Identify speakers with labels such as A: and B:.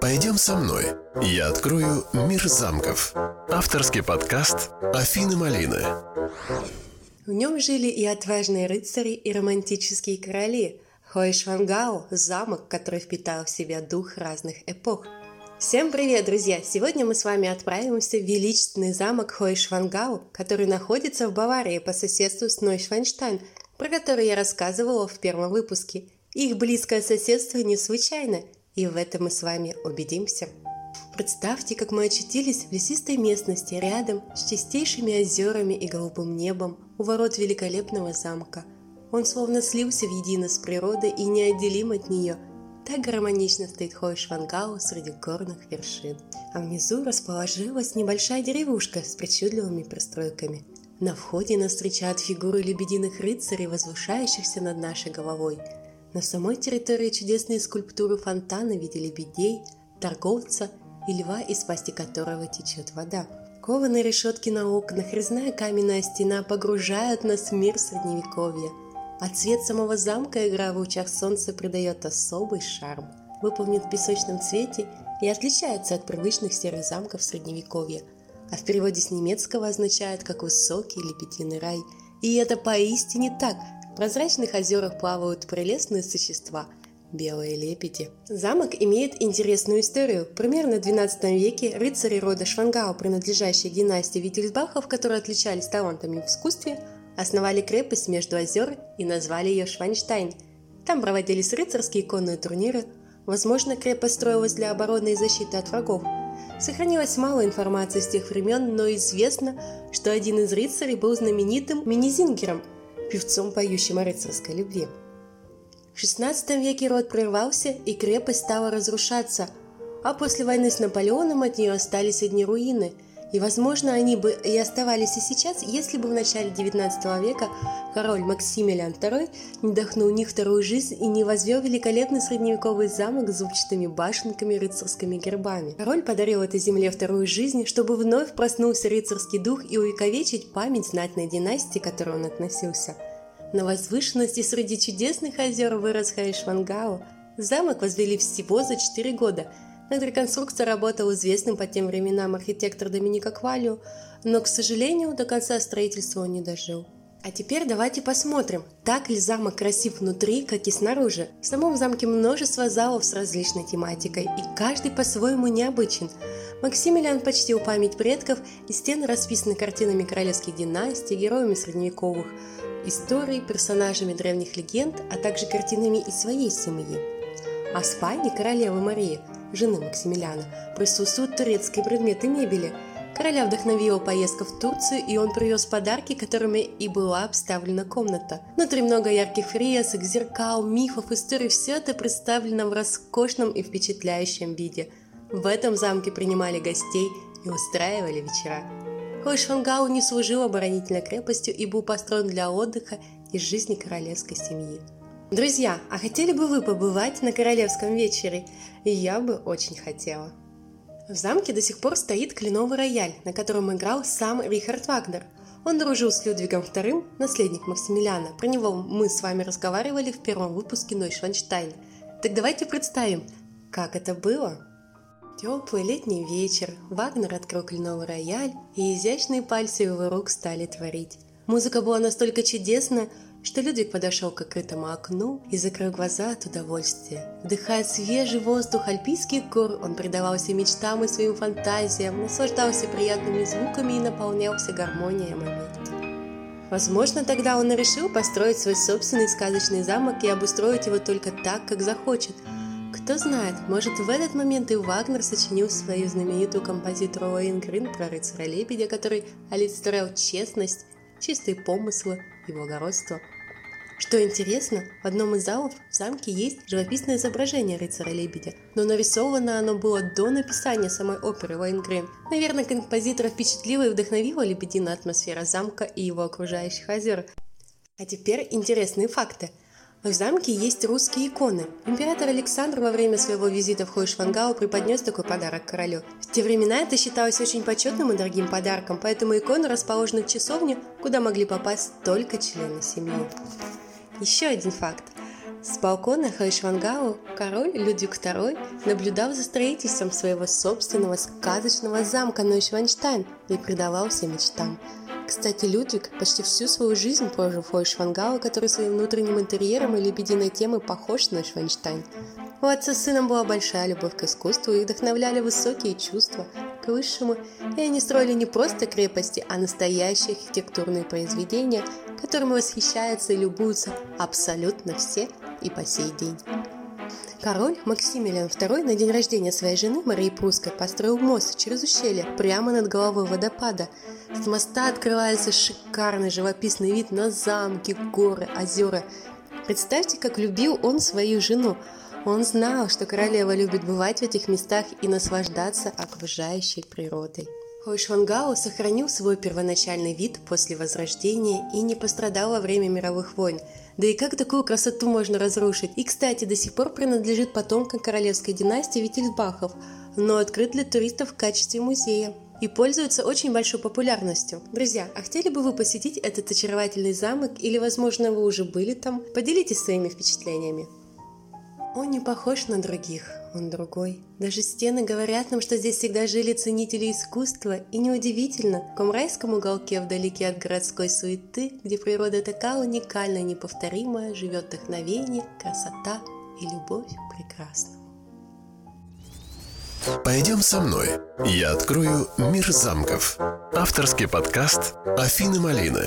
A: Пойдем со мной. Я открою мир замков. Авторский подкаст Афины Малины.
B: В нем жили и отважные рыцари, и романтические короли. Хоишвангау – замок, который впитал в себя дух разных эпох. Всем привет, друзья! Сегодня мы с вами отправимся в величественный замок Хойшвангау, который находится в Баварии по соседству с Нойшванштайн, про который я рассказывала в первом выпуске. Их близкое соседство не случайно – и в этом мы с вами убедимся. Представьте, как мы очутились в лесистой местности рядом с чистейшими озерами и голубым небом у ворот великолепного замка. Он словно слился в едино с природой и неотделим от нее. Так гармонично стоит Хойшвангау среди горных вершин. А внизу расположилась небольшая деревушка с причудливыми пристройками. На входе нас встречают фигуры лебединых рыцарей, возвышающихся над нашей головой – на самой территории чудесные скульптуры фонтана в виде торговца и льва, из пасти которого течет вода. Кованые решетки на окнах, резная каменная стена погружают нас в мир средневековья, а цвет самого замка, игра в лучах солнца, придает особый шарм. Выполнен в песочном цвете и отличается от привычных серых замков средневековья, а в переводе с немецкого означает как «высокий лебединый рай». И это поистине так – в прозрачных озерах плавают прелестные существа – белые лебеди. Замок имеет интересную историю. Примерно в XII веке рыцари рода Швангау, принадлежащие династии Виттельсбахов, которые отличались талантами в искусстве, основали крепость между озер и назвали ее Шванштайн. Там проводились рыцарские конные турниры. Возможно, крепость строилась для обороны и защиты от врагов. Сохранилось мало информации с тех времен, но известно, что один из рыцарей был знаменитым Минизингером – певцом, поющим о рыцарской любви. В XVI веке род прервался, и крепость стала разрушаться, а после войны с Наполеоном от нее остались одни руины – и, возможно, они бы и оставались и сейчас, если бы в начале XIX века король Максимилиан II не вдохнул в них вторую жизнь и не возвел великолепный средневековый замок с зубчатыми башенками и рыцарскими гербами. Король подарил этой земле вторую жизнь, чтобы вновь проснулся рыцарский дух и увековечить память знатной династии, к которой он относился. На возвышенности среди чудесных озер вырос Хайшвангау. Замок возвели всего за 4 года – над реконструкцией работал известный по тем временам архитектор Доминика Квалио, но, к сожалению, до конца строительства он не дожил. А теперь давайте посмотрим, так ли замок красив внутри, как и снаружи. В самом замке множество залов с различной тематикой, и каждый по-своему необычен. Максимилиан почтил память предков, и стены расписаны картинами королевских династий, героями средневековых историй, персонажами древних легенд, а также картинами из своей семьи. А в спальне королевы Марии – жены Максимилиана, присутствуют турецкие предметы мебели. Короля вдохновила поездка в Турцию, и он привез подарки, которыми и была обставлена комната. Внутри много ярких фресок, зеркал, мифов, историй. Все это представлено в роскошном и впечатляющем виде. В этом замке принимали гостей и устраивали вечера. Хойшвангау не служил оборонительной крепостью и был построен для отдыха и жизни королевской семьи. Друзья, а хотели бы вы побывать на королевском вечере? Я бы очень хотела. В замке до сих пор стоит кленовый рояль, на котором играл сам Рихард Вагнер. Он дружил с Людвигом II, наследник Максимилиана. Про него мы с вами разговаривали в первом выпуске Нойшванштайн. Так давайте представим, как это было. Теплый летний вечер, Вагнер открыл кленовый рояль, и изящные пальцы его рук стали творить. Музыка была настолько чудесная, что Людвиг подошел к открытому окну и закрыл глаза от удовольствия. Вдыхая свежий воздух альпийских гор, он предавался мечтам и своим фантазиям, наслаждался приятными звуками и наполнялся гармонией момента. Возможно, тогда он и решил построить свой собственный сказочный замок и обустроить его только так, как захочет. Кто знает, может в этот момент и Вагнер сочинил свою знаменитую композицию Лоингрин про рыцаря-лебедя, который олицетворял честность, чистые помыслы и благородство. Что интересно, в одном из залов в замке есть живописное изображение рыцаря-лебедя, но нарисовано оно было до написания самой оперы Лайнгрен. Наверное, композитора впечатлила и вдохновила лебединая атмосфера замка и его окружающих озер. А теперь интересные факты – в замке есть русские иконы. Император Александр во время своего визита в Хойшвангау преподнес такой подарок королю. В те времена это считалось очень почетным и дорогим подарком, поэтому иконы расположены в часовне, куда могли попасть только члены семьи. Еще один факт. С балкона Хайшвангау король Людвиг II наблюдал за строительством своего собственного сказочного замка Нойшванштайн и предавался мечтам. Кстати, Людвиг почти всю свою жизнь прожил в Хойшвангау, который своим внутренним интерьером и лебединой темой похож на Шванштайн. У отца с сыном была большая любовь к искусству и вдохновляли высокие чувства к высшему, и они строили не просто крепости, а настоящие архитектурные произведения, которыми восхищаются и любуются абсолютно все и по сей день. Король Максимилиан II на день рождения своей жены Марии Прусской построил мост через ущелье прямо над головой водопада. С моста открывается шикарный живописный вид на замки, горы, озера. Представьте, как любил он свою жену. Он знал, что королева любит бывать в этих местах и наслаждаться окружающей природой. Хойшвангау сохранил свой первоначальный вид после Возрождения и не пострадал во время мировых войн. Да и как такую красоту можно разрушить? И, кстати, до сих пор принадлежит потомкам королевской династии Виттельсбахов, но открыт для туристов в качестве музея и пользуется очень большой популярностью. Друзья, а хотели бы вы посетить этот очаровательный замок или, возможно, вы уже были там? Поделитесь своими впечатлениями. Он не похож на других, он другой. Даже стены говорят нам, что здесь всегда жили ценители искусства, и неудивительно, в каком райском уголке вдалеке от городской суеты, где природа такая уникальная, неповторимая, живет вдохновение, красота и любовь к прекрасному.
A: Пойдем со мной. Я открою мир замков. Авторский подкаст Афины Малины.